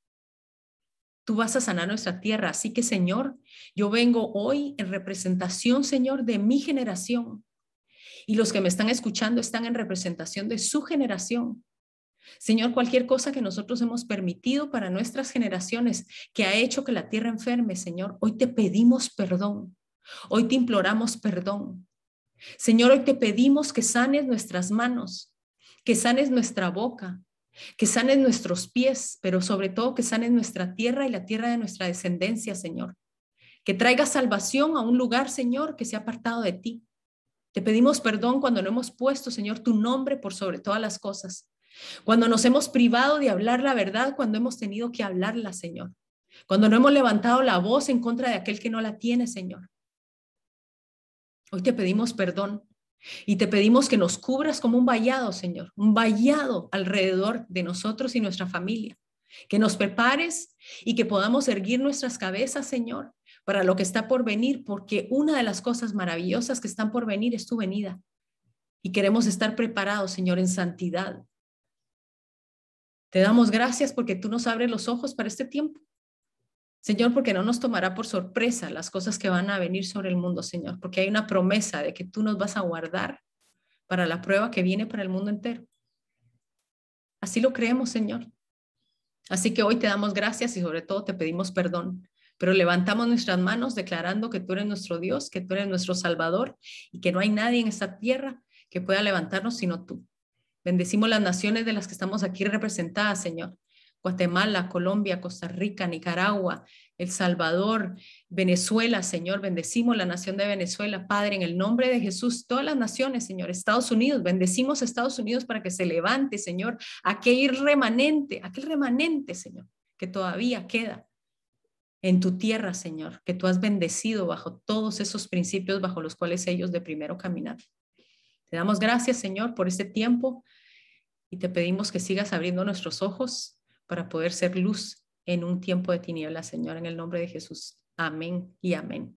tú vas a sanar nuestra tierra. Así que, Señor, yo vengo hoy en representación, Señor, de mi generación. Y los que me están escuchando están en representación de su generación. Señor, cualquier cosa que nosotros hemos permitido para nuestras generaciones que ha hecho que la tierra enferme, Señor, hoy te pedimos perdón. Hoy te imploramos perdón. Señor, hoy te pedimos que sanes nuestras manos, que sanes nuestra boca, que sanes nuestros pies, pero sobre todo que sanes nuestra tierra y la tierra de nuestra descendencia, Señor. Que traiga salvación a un lugar, Señor, que se ha apartado de ti. Te pedimos perdón cuando no hemos puesto, Señor, tu nombre por sobre todas las cosas. Cuando nos hemos privado de hablar la verdad, cuando hemos tenido que hablarla, Señor. Cuando no hemos levantado la voz en contra de aquel que no la tiene, Señor. Hoy te pedimos perdón y te pedimos que nos cubras como un vallado, Señor, un vallado alrededor de nosotros y nuestra familia. Que nos prepares y que podamos erguir nuestras cabezas, Señor, para lo que está por venir, porque una de las cosas maravillosas que están por venir es tu venida. Y queremos estar preparados, Señor, en santidad. Te damos gracias porque tú nos abres los ojos para este tiempo. Señor, porque no nos tomará por sorpresa las cosas que van a venir sobre el mundo, Señor, porque hay una promesa de que tú nos vas a guardar para la prueba que viene para el mundo entero. Así lo creemos, Señor. Así que hoy te damos gracias y sobre todo te pedimos perdón, pero levantamos nuestras manos declarando que tú eres nuestro Dios, que tú eres nuestro Salvador y que no hay nadie en esta tierra que pueda levantarnos sino tú. Bendecimos las naciones de las que estamos aquí representadas, Señor. Guatemala, Colombia, Costa Rica, Nicaragua, El Salvador, Venezuela, Señor, bendecimos la nación de Venezuela, Padre, en el nombre de Jesús, todas las naciones, Señor, Estados Unidos, bendecimos a Estados Unidos para que se levante, Señor, aquel remanente, aquel remanente, Señor, que todavía queda en tu tierra, Señor, que tú has bendecido bajo todos esos principios bajo los cuales ellos de primero caminar. Te damos gracias, Señor, por este tiempo y te pedimos que sigas abriendo nuestros ojos para poder ser luz en un tiempo de tinieblas, Señor, en el nombre de Jesús. Amén y amén.